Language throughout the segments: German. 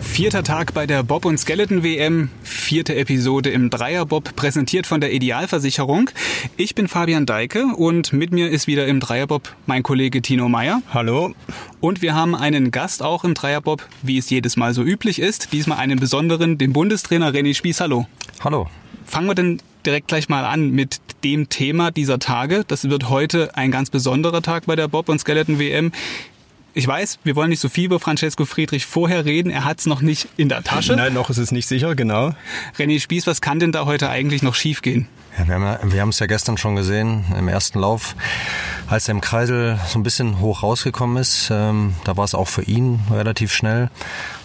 Vierter Tag bei der Bob- und Skeleton-WM, vierte Episode im Dreierbob, präsentiert von der Idealversicherung. Ich bin Fabian Deike und mit mir ist wieder im Dreierbob mein Kollege Tino Meyer. Hallo. Und wir haben einen Gast auch im Dreierbob, wie es jedes Mal so üblich ist. Diesmal einen besonderen, den Bundestrainer René Spieß. Hallo. Hallo. Fangen wir denn direkt gleich mal an mit dem Thema dieser Tage. Das wird heute ein ganz besonderer Tag bei der Bob- und Skeleton-WM. Ich weiß, wir wollen nicht so viel über Francesco Friedrich vorher reden. Er hat es noch nicht in der Tasche. Nein, noch ist es nicht sicher, genau. René Spieß, was kann denn da heute eigentlich noch schiefgehen? Ja, wir, haben, haben es ja gestern schon gesehen im ersten Lauf, als er im Kreisel so ein bisschen hoch rausgekommen ist. Ähm, da war es auch für ihn relativ schnell.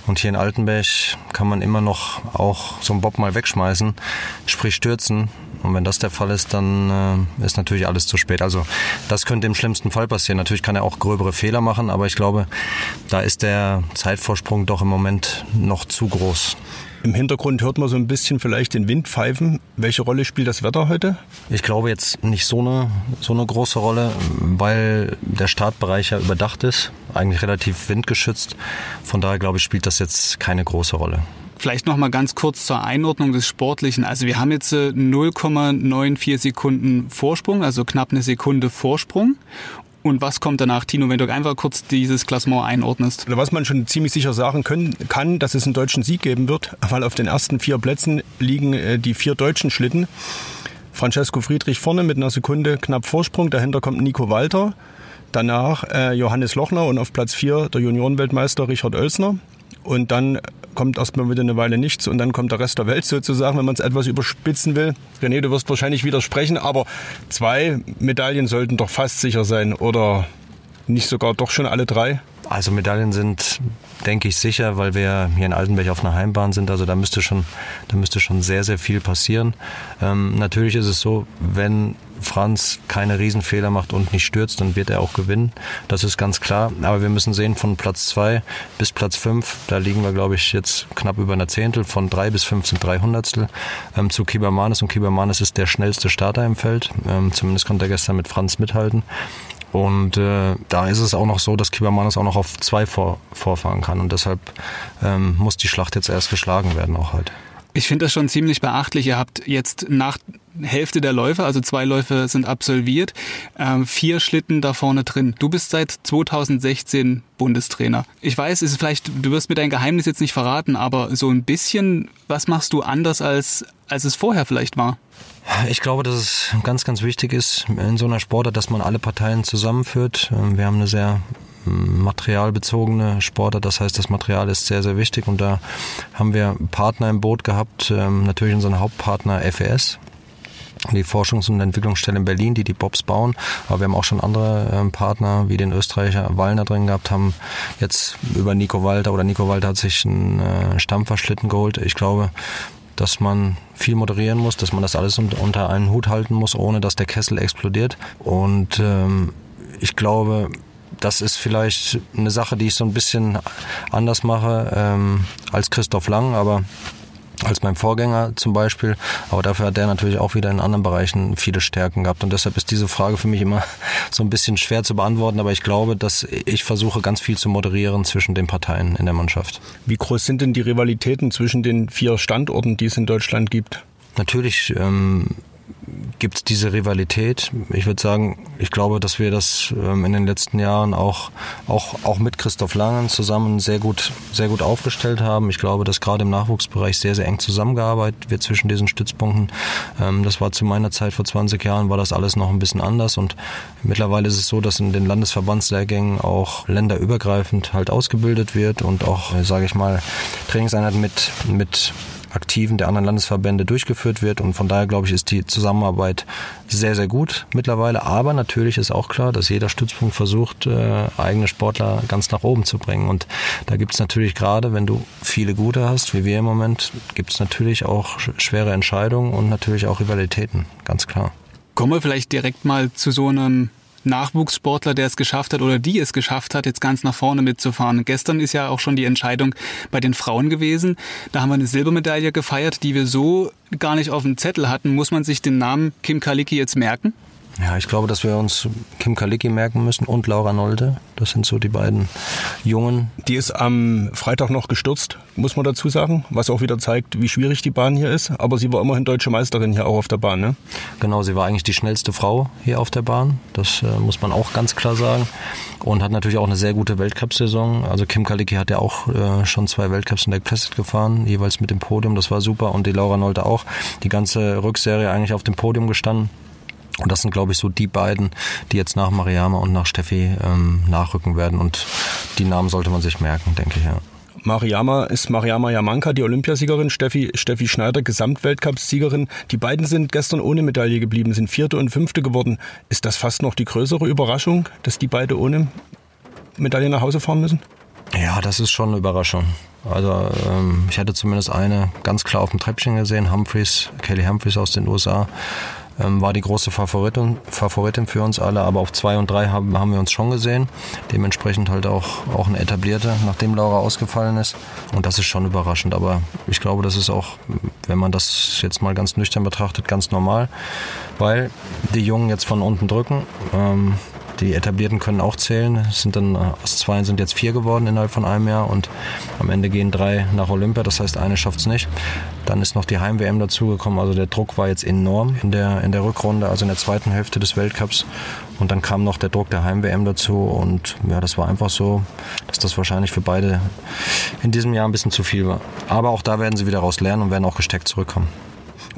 Und hier in Altenberg kann man immer noch auch so einen Bob mal wegschmeißen, sprich stürzen. Und wenn das der Fall ist, dann äh, ist natürlich alles zu spät. Also das könnte im schlimmsten Fall passieren. Natürlich kann er auch gröbere Fehler machen, aber ich glaube, da ist der Zeitvorsprung doch im Moment noch zu groß. Im Hintergrund hört man so ein bisschen vielleicht den Wind pfeifen. Welche Rolle spielt das Wetter heute? Ich glaube jetzt nicht so eine, so eine große Rolle, weil der Startbereich ja überdacht ist, eigentlich relativ windgeschützt. Von daher glaube ich, spielt das jetzt keine große Rolle. Vielleicht noch mal ganz kurz zur Einordnung des Sportlichen. Also wir haben jetzt 0,94 Sekunden Vorsprung, also knapp eine Sekunde Vorsprung. Und was kommt danach, Tino, wenn du einfach kurz dieses Klassement einordnest? Was man schon ziemlich sicher sagen können, kann, dass es einen deutschen Sieg geben wird, weil auf den ersten vier Plätzen liegen äh, die vier deutschen Schlitten. Francesco Friedrich vorne mit einer Sekunde knapp Vorsprung, dahinter kommt Nico Walter, danach äh, Johannes Lochner und auf Platz vier der Juniorenweltmeister Richard Oelsner. Und dann kommt erstmal wieder eine Weile nichts und dann kommt der Rest der Welt sozusagen, wenn man es etwas überspitzen will. René, du wirst wahrscheinlich widersprechen, aber zwei Medaillen sollten doch fast sicher sein oder nicht sogar doch schon alle drei? Also Medaillen sind, denke ich, sicher, weil wir hier in Altenberg auf einer Heimbahn sind. Also da müsste schon, da müsste schon sehr, sehr viel passieren. Ähm, natürlich ist es so, wenn Franz keine Riesenfehler macht und nicht stürzt, dann wird er auch gewinnen. Das ist ganz klar. Aber wir müssen sehen, von Platz 2 bis Platz 5, da liegen wir, glaube ich, jetzt knapp über einer Zehntel. Von 3 bis 5 sind 3 Hundertstel ähm, zu Kibermanes. Und Kibermanes ist der schnellste Starter im Feld. Ähm, zumindest konnte er gestern mit Franz mithalten. Und äh, da ist es auch noch so, dass Kibermanes auch noch auf zwei vor, vorfahren kann. Und deshalb ähm, muss die Schlacht jetzt erst geschlagen werden, auch heute. Ich finde das schon ziemlich beachtlich. Ihr habt jetzt nach Hälfte der Läufe, also zwei Läufe sind absolviert, ähm, vier Schlitten da vorne drin. Du bist seit 2016 Bundestrainer. Ich weiß, es ist vielleicht, du wirst mir dein Geheimnis jetzt nicht verraten, aber so ein bisschen, was machst du anders als, als es vorher vielleicht war? Ich glaube, dass es ganz, ganz wichtig ist in so einer Sportart, dass man alle Parteien zusammenführt. Ähm, wir haben eine sehr materialbezogene Sportart. Das heißt, das Material ist sehr, sehr wichtig und da haben wir Partner im Boot gehabt. Ähm, natürlich unseren Hauptpartner FES, die Forschungs- und Entwicklungsstelle in Berlin, die die Bobs bauen. Aber wir haben auch schon andere ähm, Partner, wie den Österreicher Wallner drin gehabt, haben jetzt über Nico Walter oder Nico Walter hat sich einen äh, Stampferschlitten geholt. Ich glaube, dass man viel moderieren muss, dass man das alles unter einen Hut halten muss, ohne dass der Kessel explodiert. Und ähm, ich glaube, das ist vielleicht eine Sache, die ich so ein bisschen anders mache ähm, als Christoph Lang, aber als mein Vorgänger zum Beispiel. Aber dafür hat der natürlich auch wieder in anderen Bereichen viele Stärken gehabt. Und deshalb ist diese Frage für mich immer so ein bisschen schwer zu beantworten. Aber ich glaube, dass ich versuche, ganz viel zu moderieren zwischen den Parteien in der Mannschaft. Wie groß sind denn die Rivalitäten zwischen den vier Standorten, die es in Deutschland gibt? Natürlich ähm, gibt es diese Rivalität. Ich würde sagen, ich glaube, dass wir das ähm, in den letzten Jahren auch, auch, auch mit Christoph Langen zusammen sehr gut, sehr gut aufgestellt haben. Ich glaube, dass gerade im Nachwuchsbereich sehr, sehr eng zusammengearbeitet wird zwischen diesen Stützpunkten. Ähm, das war zu meiner Zeit vor 20 Jahren, war das alles noch ein bisschen anders und mittlerweile ist es so, dass in den Landesverbandslehrgängen auch länderübergreifend halt ausgebildet wird und auch, sage ich mal, Trainingseinheiten mit, mit Aktiven der anderen Landesverbände durchgeführt wird. Und von daher, glaube ich, ist die Zusammenarbeit sehr, sehr gut mittlerweile. Aber natürlich ist auch klar, dass jeder Stützpunkt versucht, äh, eigene Sportler ganz nach oben zu bringen. Und da gibt es natürlich gerade, wenn du viele gute hast, wie wir im Moment, gibt es natürlich auch schwere Entscheidungen und natürlich auch Rivalitäten, ganz klar. Kommen wir vielleicht direkt mal zu so einem Nachwuchssportler, der es geschafft hat oder die es geschafft hat, jetzt ganz nach vorne mitzufahren. Gestern ist ja auch schon die Entscheidung bei den Frauen gewesen. Da haben wir eine Silbermedaille gefeiert, die wir so gar nicht auf dem Zettel hatten. Muss man sich den Namen Kim Kalicki jetzt merken? Ja, ich glaube, dass wir uns Kim Kalicki merken müssen und Laura Nolde. Das sind so die beiden Jungen. Die ist am Freitag noch gestürzt, muss man dazu sagen, was auch wieder zeigt, wie schwierig die Bahn hier ist. Aber sie war immerhin deutsche Meisterin hier auch auf der Bahn, ne? Genau, sie war eigentlich die schnellste Frau hier auf der Bahn. Das äh, muss man auch ganz klar sagen. Und hat natürlich auch eine sehr gute Weltcup-Saison. Also Kim Kalicki hat ja auch äh, schon zwei Weltcups in der Classic gefahren, jeweils mit dem Podium. Das war super. Und die Laura Nolde auch. Die ganze Rückserie eigentlich auf dem Podium gestanden. Und das sind, glaube ich, so die beiden, die jetzt nach Mariama und nach Steffi ähm, nachrücken werden. Und die Namen sollte man sich merken, denke ich, ja. Mariama ist Mariama Yamanka, die Olympiasiegerin, Steffi, Steffi Schneider, Gesamtweltcupsiegerin. Die beiden sind gestern ohne Medaille geblieben, sind Vierte und Fünfte geworden. Ist das fast noch die größere Überraschung, dass die beide ohne Medaille nach Hause fahren müssen? Ja, das ist schon eine Überraschung. Also ähm, ich hatte zumindest eine ganz klar auf dem Treppchen gesehen, Humphreys, Kelly Humphreys aus den USA ähm, war die große Favoritin, Favoritin für uns alle, aber auf zwei und drei haben, haben wir uns schon gesehen. Dementsprechend halt auch, auch eine etablierte, nachdem Laura ausgefallen ist. Und das ist schon überraschend, aber ich glaube, das ist auch, wenn man das jetzt mal ganz nüchtern betrachtet, ganz normal, weil die Jungen jetzt von unten drücken. Ähm, die Etablierten können auch zählen. Es sind dann aus zwei sind jetzt vier geworden innerhalb von einem Jahr und am Ende gehen drei nach Olympia. Das heißt, eine schafft es nicht. Dann ist noch die Heim-WM dazugekommen. Also der Druck war jetzt enorm in der, in der Rückrunde, also in der zweiten Hälfte des Weltcups. Und dann kam noch der Druck der Heim-WM dazu. Und ja, das war einfach so, dass das wahrscheinlich für beide in diesem Jahr ein bisschen zu viel war. Aber auch da werden sie wieder raus lernen und werden auch gesteckt zurückkommen.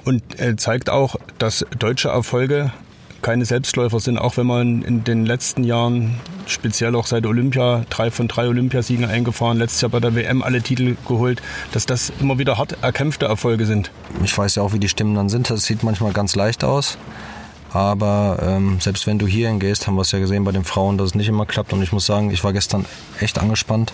Und äh, zeigt auch, dass deutsche Erfolge keine Selbstläufer sind, auch wenn man in den letzten Jahren, speziell auch seit Olympia, drei von drei Olympiasiegen eingefahren, letztes Jahr bei der WM alle Titel geholt, dass das immer wieder hart erkämpfte Erfolge sind. Ich weiß ja auch, wie die Stimmen dann sind. Das sieht manchmal ganz leicht aus. Aber ähm, selbst wenn du hierhin gehst, haben wir es ja gesehen bei den Frauen, dass es nicht immer klappt. Und ich muss sagen, ich war gestern echt angespannt.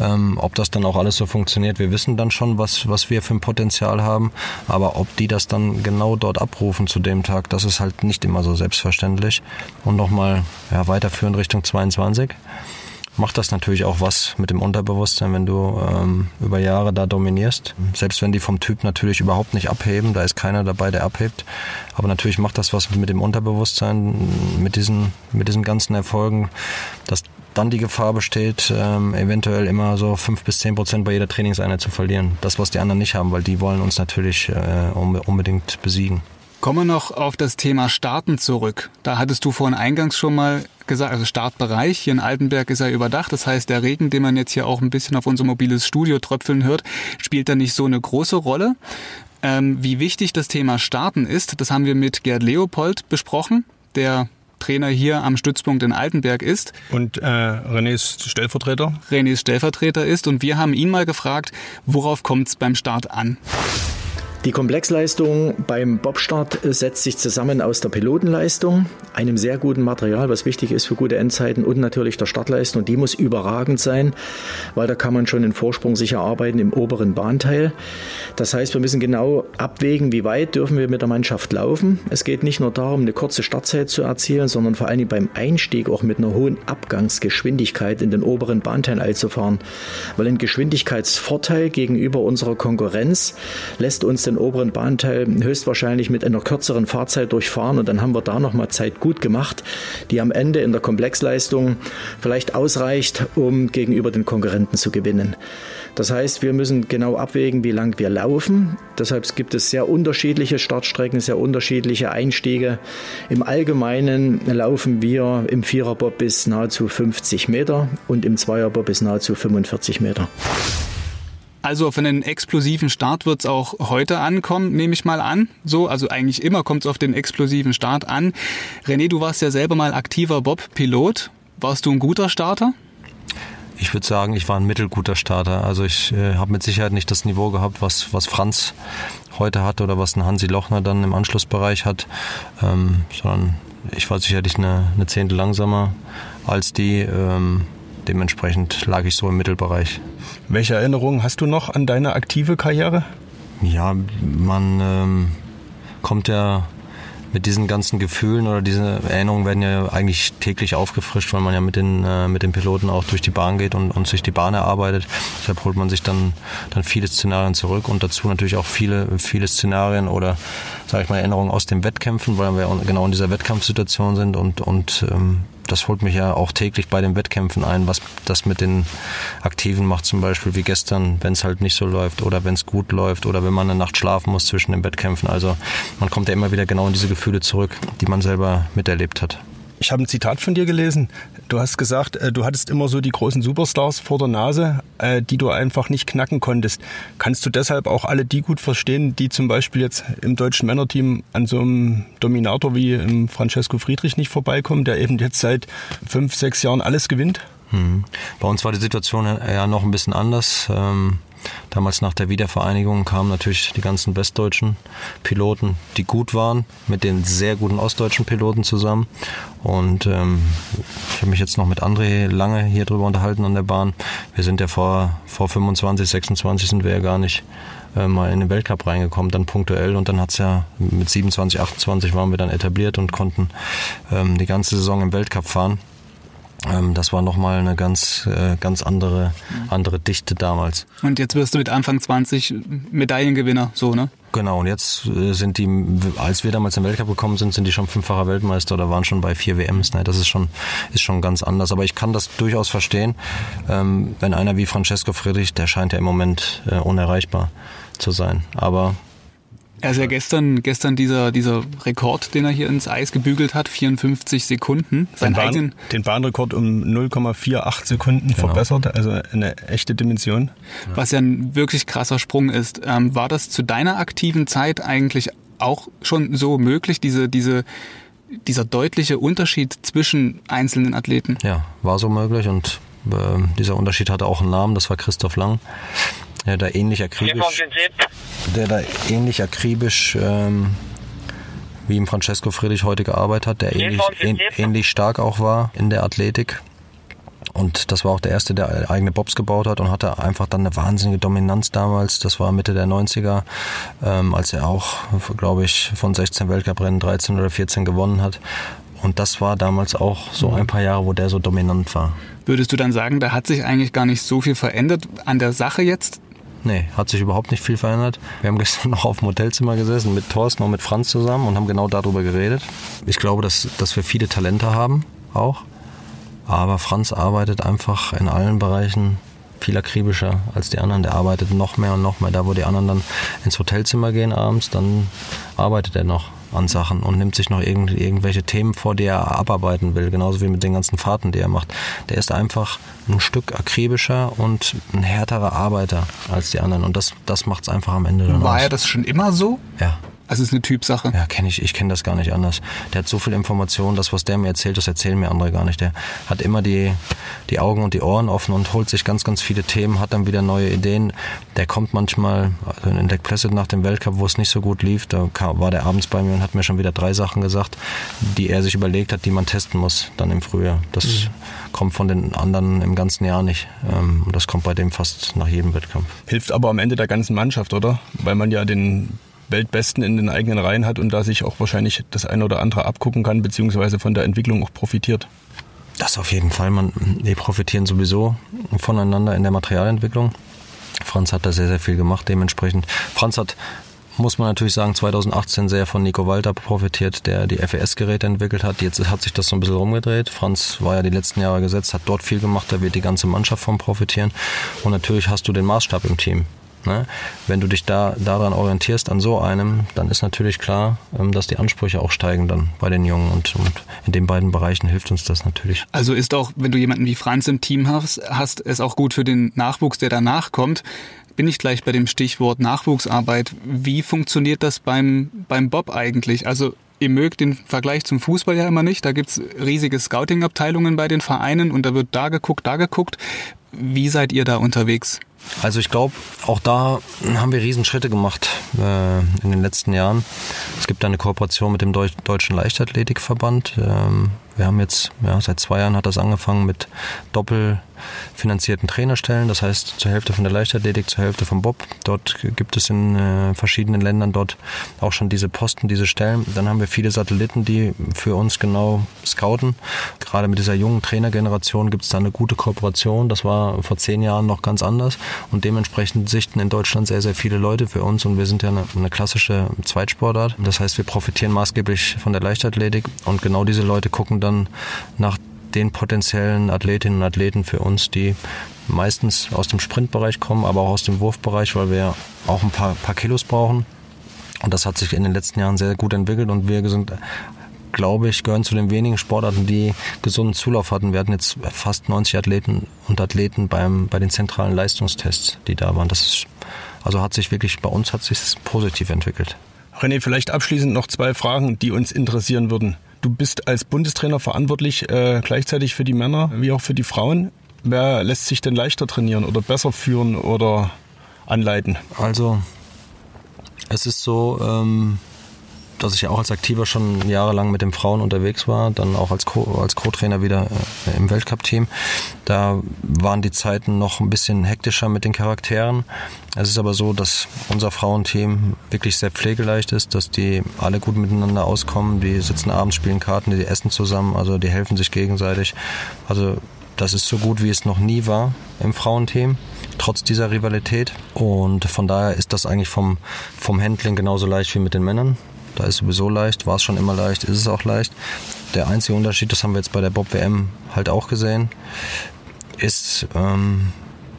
Ähm, ob das dann auch alles so funktioniert, wir wissen dann schon, was, was wir für ein Potenzial haben. Aber ob die das dann genau dort abrufen zu dem Tag, das ist halt nicht immer so selbstverständlich. Und nochmal ja, weiterführen Richtung 22 macht das natürlich auch was mit dem Unterbewusstsein, wenn du ähm, über Jahre da dominierst. Selbst wenn die vom Typ natürlich überhaupt nicht abheben, da ist keiner dabei, der abhebt. Aber natürlich macht das was mit dem Unterbewusstsein, mit diesen, mit diesen ganzen Erfolgen, dass dann die Gefahr besteht, ähm, eventuell immer so fünf bis zehn Prozent bei jeder Trainingseinheit zu verlieren. Das, was die anderen nicht haben, weil die wollen uns natürlich äh, unbedingt besiegen. Kommen wir noch auf das Thema Starten zurück. Da hattest du vorhin eingangs schon mal gesagt, also Startbereich. Hier in Altenberg ist er überdacht. Das heißt, der Regen, den man jetzt hier auch ein bisschen auf unser mobiles Studio tröpfeln hört, spielt da nicht so eine große Rolle. Ähm, wie wichtig das Thema Starten ist, das haben wir mit Gerd Leopold besprochen, der Trainer hier am Stützpunkt in Altenberg ist. Und äh, René ist Stellvertreter? René ist Stellvertreter ist und wir haben ihn mal gefragt, worauf kommt es beim Start an? Die Komplexleistung beim Bobstart setzt sich zusammen aus der Pilotenleistung, einem sehr guten Material, was wichtig ist für gute Endzeiten und natürlich der Startleistung. Die muss überragend sein, weil da kann man schon den Vorsprung sich erarbeiten im oberen Bahnteil. Das heißt, wir müssen genau abwägen, wie weit dürfen wir mit der Mannschaft laufen. Es geht nicht nur darum, eine kurze Startzeit zu erzielen, sondern vor allem beim Einstieg auch mit einer hohen Abgangsgeschwindigkeit in den oberen Bahnteil einzufahren. Weil ein Geschwindigkeitsvorteil gegenüber unserer Konkurrenz lässt uns den oberen Bahnteil höchstwahrscheinlich mit einer kürzeren Fahrzeit durchfahren und dann haben wir da nochmal Zeit gut gemacht, die am Ende in der Komplexleistung vielleicht ausreicht, um gegenüber den Konkurrenten zu gewinnen. Das heißt, wir müssen genau abwägen, wie lang wir laufen. Deshalb gibt es sehr unterschiedliche Startstrecken, sehr unterschiedliche Einstiege. Im Allgemeinen laufen wir im Viererbob bis nahezu 50 Meter und im Zweierbob bis nahezu 45 Meter. Also auf einen explosiven Start wird es auch heute ankommen, nehme ich mal an. So, also eigentlich immer kommt es auf den explosiven Start an. René, du warst ja selber mal aktiver Bob-Pilot. Warst du ein guter Starter? Ich würde sagen, ich war ein mittelguter Starter. Also ich äh, habe mit Sicherheit nicht das Niveau gehabt, was, was Franz heute hat oder was ein Hansi Lochner dann im Anschlussbereich hat, ähm, sondern ich war sicherlich eine, eine Zehntel langsamer als die. Ähm, dementsprechend lag ich so im Mittelbereich. Welche Erinnerungen hast du noch an deine aktive Karriere? Ja, man ähm, kommt ja mit diesen ganzen Gefühlen oder diese Erinnerungen werden ja eigentlich täglich aufgefrischt, weil man ja mit den, äh, mit den Piloten auch durch die Bahn geht und, und sich die Bahn erarbeitet. Deshalb holt man sich dann, dann viele Szenarien zurück und dazu natürlich auch viele, viele Szenarien oder, sage ich mal, Erinnerungen aus den Wettkämpfen, weil wir genau in dieser Wettkampfsituation sind und, und ähm, das holt mich ja auch täglich bei den Wettkämpfen ein, was das mit den Aktiven macht, zum Beispiel wie gestern, wenn es halt nicht so läuft oder wenn es gut läuft oder wenn man eine Nacht schlafen muss zwischen den Wettkämpfen. Also man kommt ja immer wieder genau in diese Gefühle zurück, die man selber miterlebt hat. Ich habe ein Zitat von dir gelesen. Du hast gesagt, äh, du hattest immer so die großen Superstars vor der Nase, äh, die du einfach nicht knacken konntest. Kannst du deshalb auch alle die gut verstehen, die zum Beispiel jetzt im deutschen Männerteam an so einem Dominator wie Francesco Friedrich nicht vorbeikommen, der eben jetzt seit fünf, sechs Jahren alles gewinnt? Hm. Bei uns war die Situation ja noch ein bisschen anders. Ähm Damals nach der Wiedervereinigung kamen natürlich die ganzen westdeutschen Piloten, die gut waren, mit den sehr guten ostdeutschen Piloten zusammen. Und ähm, ich habe mich jetzt noch mit André lange hier drüber unterhalten an der Bahn. Wir sind ja vor, vor 25, 26 sind wir ja gar nicht äh, mal in den Weltcup reingekommen, dann punktuell und dann hat es ja mit 27, 28 waren wir dann etabliert und konnten ähm, die ganze Saison im Weltcup fahren. Ähm, das war nochmal eine ganz, äh, ganz andere, andere Dichte damals. Und jetzt wirst du mit Anfang 20 Medaillengewinner, so, ne? Genau, und jetzt äh, sind die, als wir damals im Weltcup gekommen sind, sind die schon fünffacher Weltmeister oder waren schon bei vier WMs. Ne? Das ist schon, ist schon ganz anders. Aber ich kann das durchaus verstehen, ähm, wenn einer wie Francesco Friedrich, der scheint ja im Moment äh, unerreichbar zu sein. Aber er ist ja gestern, gestern dieser, dieser Rekord, den er hier ins Eis gebügelt hat, 54 Sekunden. Sein den, Bahn, den Bahnrekord um 0,48 Sekunden genau. verbessert, also eine echte Dimension. Was ja ein wirklich krasser Sprung ist. Ähm, war das zu deiner aktiven Zeit eigentlich auch schon so möglich, diese, diese, dieser deutliche Unterschied zwischen einzelnen Athleten? Ja, war so möglich und äh, dieser Unterschied hatte auch einen Namen, das war Christoph Lang der da ähnlich akribisch, der da ähnlich akribisch ähm, wie im Francesco Friedrich heute gearbeitet hat, der ähnlich, ähnlich stark auch war in der Athletik. Und das war auch der Erste, der eigene Bobs gebaut hat und hatte einfach dann eine wahnsinnige Dominanz damals. Das war Mitte der 90er, ähm, als er auch, glaube ich, von 16 Weltcuprennen 13 oder 14 gewonnen hat. Und das war damals auch so ein paar Jahre, wo der so dominant war. Würdest du dann sagen, da hat sich eigentlich gar nicht so viel verändert an der Sache jetzt? Nee, hat sich überhaupt nicht viel verändert. Wir haben gestern noch auf dem Hotelzimmer gesessen mit Thorsten und mit Franz zusammen und haben genau darüber geredet. Ich glaube, dass, dass wir viele Talente haben, auch. Aber Franz arbeitet einfach in allen Bereichen viel akribischer als die anderen. Der arbeitet noch mehr und noch mehr. Da, wo die anderen dann ins Hotelzimmer gehen abends, dann arbeitet er noch an Sachen und nimmt sich noch irgend, irgendwelche Themen vor, die er abarbeiten will, genauso wie mit den ganzen Fahrten, die er macht. Der ist einfach ein Stück akribischer und ein härterer Arbeiter als die anderen und das, das macht es einfach am Ende War er das schon immer so? Ja. Also es ist eine Typsache. Ja, kenne ich. Ich kenne das gar nicht anders. Der hat so viel Informationen, das, was der mir erzählt, das erzählen mir andere gar nicht. Der hat immer die, die Augen und die Ohren offen und holt sich ganz, ganz viele Themen, hat dann wieder neue Ideen. Der kommt manchmal also in Deck Placid nach dem Weltcup, wo es nicht so gut lief, da war der abends bei mir und hat mir schon wieder drei Sachen gesagt, die er sich überlegt hat, die man testen muss dann im Frühjahr. Das mhm. kommt von den anderen im ganzen Jahr nicht. Ähm, und das kommt bei dem fast nach jedem Wettkampf. Hilft aber am Ende der ganzen Mannschaft, oder? Weil man ja den Weltbesten in den eigenen Reihen hat und da sich auch wahrscheinlich das eine oder andere abgucken kann, beziehungsweise von der Entwicklung auch profitiert. Das auf jeden Fall. Man, die profitieren sowieso voneinander in der Materialentwicklung. Franz hat da sehr, sehr viel gemacht dementsprechend. Franz hat, muss man natürlich sagen, 2018 sehr von Nico Walter profitiert, der die FES-Geräte entwickelt hat. Jetzt hat sich das so ein bisschen rumgedreht. Franz war ja die letzten Jahre gesetzt, hat dort viel gemacht, da wird die ganze Mannschaft von profitieren. Und natürlich hast du den Maßstab im Team. Ne? Wenn du dich da daran orientierst, an so einem, dann ist natürlich klar, ähm, dass die Ansprüche auch steigen dann bei den Jungen und, und in den beiden Bereichen hilft uns das natürlich. Also ist auch, wenn du jemanden wie Franz im Team hast, hast es auch gut für den Nachwuchs, der danach kommt. Bin ich gleich bei dem Stichwort Nachwuchsarbeit. Wie funktioniert das beim, beim Bob eigentlich? Also ihr mögt den Vergleich zum Fußball ja immer nicht. Da gibt's riesige Scouting-Abteilungen bei den Vereinen und da wird da geguckt, da geguckt. Wie seid ihr da unterwegs? Also ich glaube, auch da haben wir Riesenschritte gemacht äh, in den letzten Jahren. Es gibt eine Kooperation mit dem Deutschen Leichtathletikverband. Ähm, Wir haben jetzt, ja, seit zwei Jahren hat das angefangen mit doppelfinanzierten Trainerstellen, das heißt zur Hälfte von der Leichtathletik, zur Hälfte vom Bob. Dort gibt es in äh, verschiedenen Ländern dort auch schon diese Posten, diese Stellen. Dann haben wir viele Satelliten, die für uns genau scouten. Gerade mit dieser jungen Trainergeneration gibt es da eine gute Kooperation. Das war vor zehn Jahren noch ganz anders und dementsprechend sichten in Deutschland sehr, sehr viele Leute für uns und wir sind ja eine, eine klassische Zweitsportart. Das heißt, wir profitieren maßgeblich von der Leichtathletik und genau diese Leute gucken dann nach den potenziellen Athletinnen und Athleten für uns, die meistens aus dem Sprintbereich kommen, aber auch aus dem Wurfbereich, weil wir auch ein paar, paar Kilos brauchen. Und das hat sich in den letzten Jahren sehr gut entwickelt und wir sind glaube ich, gehören zu den wenigen Sportarten, die gesunden Zulauf hatten. Wir hatten jetzt fast 90 Athleten und Athleten beim, bei den zentralen Leistungstests, die da waren. Das ist, also hat sich wirklich, bei uns hat sich positiv entwickelt. René, vielleicht abschließend noch zwei Fragen, die uns interessieren würden. Du bist als Bundestrainer verantwortlich äh, gleichzeitig für die Männer wie auch für die Frauen. Wer lässt sich denn leichter trainieren oder besser führen oder anleiten? Also es ist so, ähm, dass ich ja auch als Aktiver schon jahrelang mit den Frauen unterwegs war, dann auch als Co- als Co-Trainer wieder äh, im Weltcup-Team. Da waren die Zeiten noch ein bisschen hektischer mit den Charakteren. Es ist aber so, dass unser Frauenteam wirklich sehr pflegeleicht ist, dass die alle gut miteinander auskommen. Die sitzen abends, spielen Karten, die essen zusammen, also die helfen sich gegenseitig. Also das ist so gut, wie es noch nie war im Frauenteam, trotz dieser Rivalität. Und von daher ist das eigentlich vom, vom Handling genauso leicht wie mit den Männern. Da ist sowieso leicht, war es schon immer leicht, ist es auch leicht. Der einzige Unterschied, das haben wir jetzt bei der Bob WM halt auch gesehen, ist, ähm,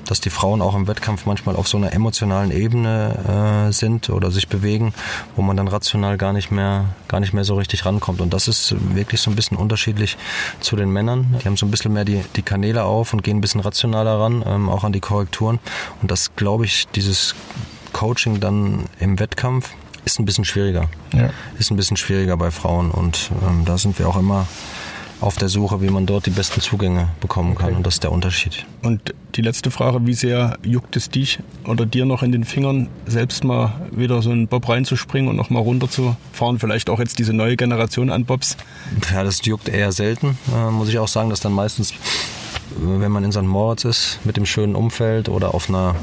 dass die Frauen auch im Wettkampf manchmal auf so einer emotionalen Ebene äh, sind oder sich bewegen, wo man dann rational gar nicht mehr gar nicht mehr so richtig rankommt. Und das ist wirklich so ein bisschen unterschiedlich zu den Männern. Die haben so ein bisschen mehr die, die Kanäle auf und gehen ein bisschen rationaler ran, ähm, auch an die Korrekturen. Und das glaube ich, dieses Coaching dann im Wettkampf ist ein bisschen schwieriger. Ja. Ist ein bisschen schwieriger bei Frauen und ähm, da sind wir auch immer auf der Suche, wie man dort die besten Zugänge bekommen kann. Okay. Und das ist der Unterschied. Und die letzte Frage, wie sehr juckt es dich oder dir noch in den Fingern, selbst mal wieder so einen Bob reinzuspringen und noch mal runterzufahren? Vielleicht auch jetzt diese neue Generation an Bobs? Ja, das juckt eher selten, äh, muss ich auch sagen, dass dann meistens, wenn man in St. Moritz ist, mit dem schönen Umfeld oder auf einer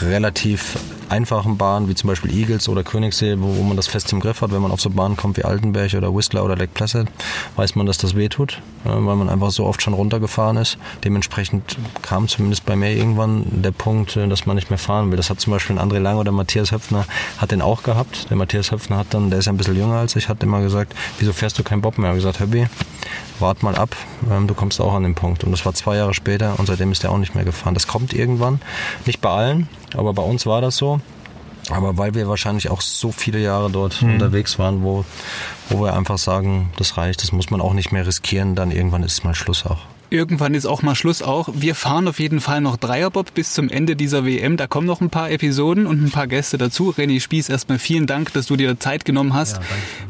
relativ einfachen Bahnen, wie zum Beispiel Eagles oder Königssee, wo, wo, man das fest im Griff hat. Wenn man auf so Bahnen kommt wie Altenberg oder Whistler oder Lake Placid, weiß man, dass das wehtut, weil man einfach so oft schon runtergefahren ist. Dementsprechend kam zumindest bei mir irgendwann der Punkt, äh, dass man nicht mehr fahren will. Das hat zum Beispiel André Lang oder Matthias Höpfner hat den auch gehabt. Der Matthias Höpfner hat dann, der ist ein bisschen jünger als ich, hat immer gesagt, wieso fährst du keinen Bob mehr? Ich habe gesagt, Höppi, wart mal ab, ähm, du kommst auch an den Punkt. Und das war zwei Jahre später und seitdem ist er auch nicht mehr gefahren. Das kommt irgendwann, nicht bei allen, aber bei uns war das so. Aber weil wir wahrscheinlich auch so viele Jahre dort mhm. unterwegs waren, wo, wo wir einfach sagen, das reicht, das muss man auch nicht mehr riskieren, dann irgendwann ist mal Schluss auch. Irgendwann ist auch mal Schluss auch. Wir fahren auf jeden Fall noch Dreierbob bis zum Ende dieser WM. Da kommen noch ein paar Episoden und ein paar Gäste dazu. René Spieß, erstmal vielen Dank, dass du dir Zeit genommen hast. Ja,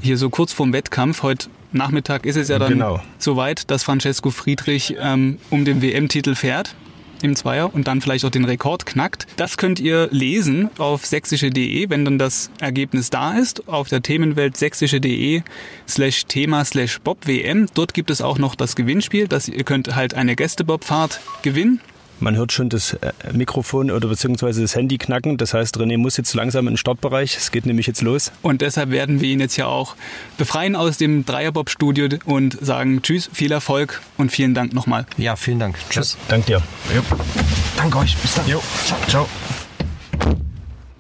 hier so kurz vorm Wettkampf. Heute Nachmittag ist es ja dann genau. soweit, dass Francesco Friedrich ähm, um den WM-Titel fährt im Zweier und dann vielleicht auch den Rekord knackt. Das könnt ihr lesen auf sächsische.de, wenn dann das Ergebnis da ist, auf der Themenwelt sächsische.de slash Thema slash Bob WM. Dort gibt es auch noch das Gewinnspiel, dass ihr könnt halt eine Gästebobfahrt gewinnen man hört schon das äh, Mikrofon oder beziehungsweise das Handy knacken. Das heißt, René muss jetzt langsam in den Startbereich. Es geht nämlich jetzt los. Und deshalb werden wir ihn jetzt ja auch befreien aus dem Dreierbob-Studio und sagen Tschüss, viel Erfolg und vielen Dank nochmal. Ja, vielen Dank. Tschüss. Ja, dank dir. Jo. Danke euch. Bis dann. Jo. Ciao. Ciao.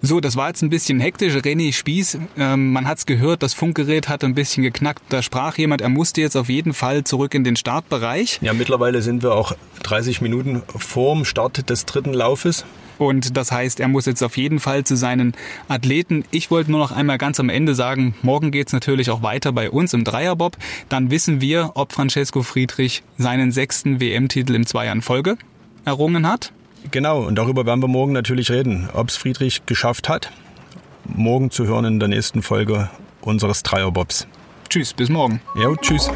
So, das war jetzt ein bisschen hektisch. René Spieß, ähm, man hat's gehört, das Funkgerät hat ein bisschen geknackt. Da sprach jemand, er musste jetzt auf jeden Fall zurück in den Startbereich. Ja, mittlerweile sind wir auch 30 Minuten vorm Start des dritten Laufes. Und das heißt, er muss jetzt auf jeden Fall zu seinen Athleten. Ich wollte nur noch einmal ganz am Ende sagen, morgen geht's natürlich auch weiter bei uns im Dreierbob. Dann wissen wir, ob Francesco Friedrich seinen sechsten WM-Titel im Zweier in Folge errungen hat. Genau, und darüber werden wir morgen natürlich reden, ob es Friedrich geschafft hat. Morgen zu hören in der nächsten Folge unseres Dreierbobs. Tschüss, bis morgen. Ja, tschüss.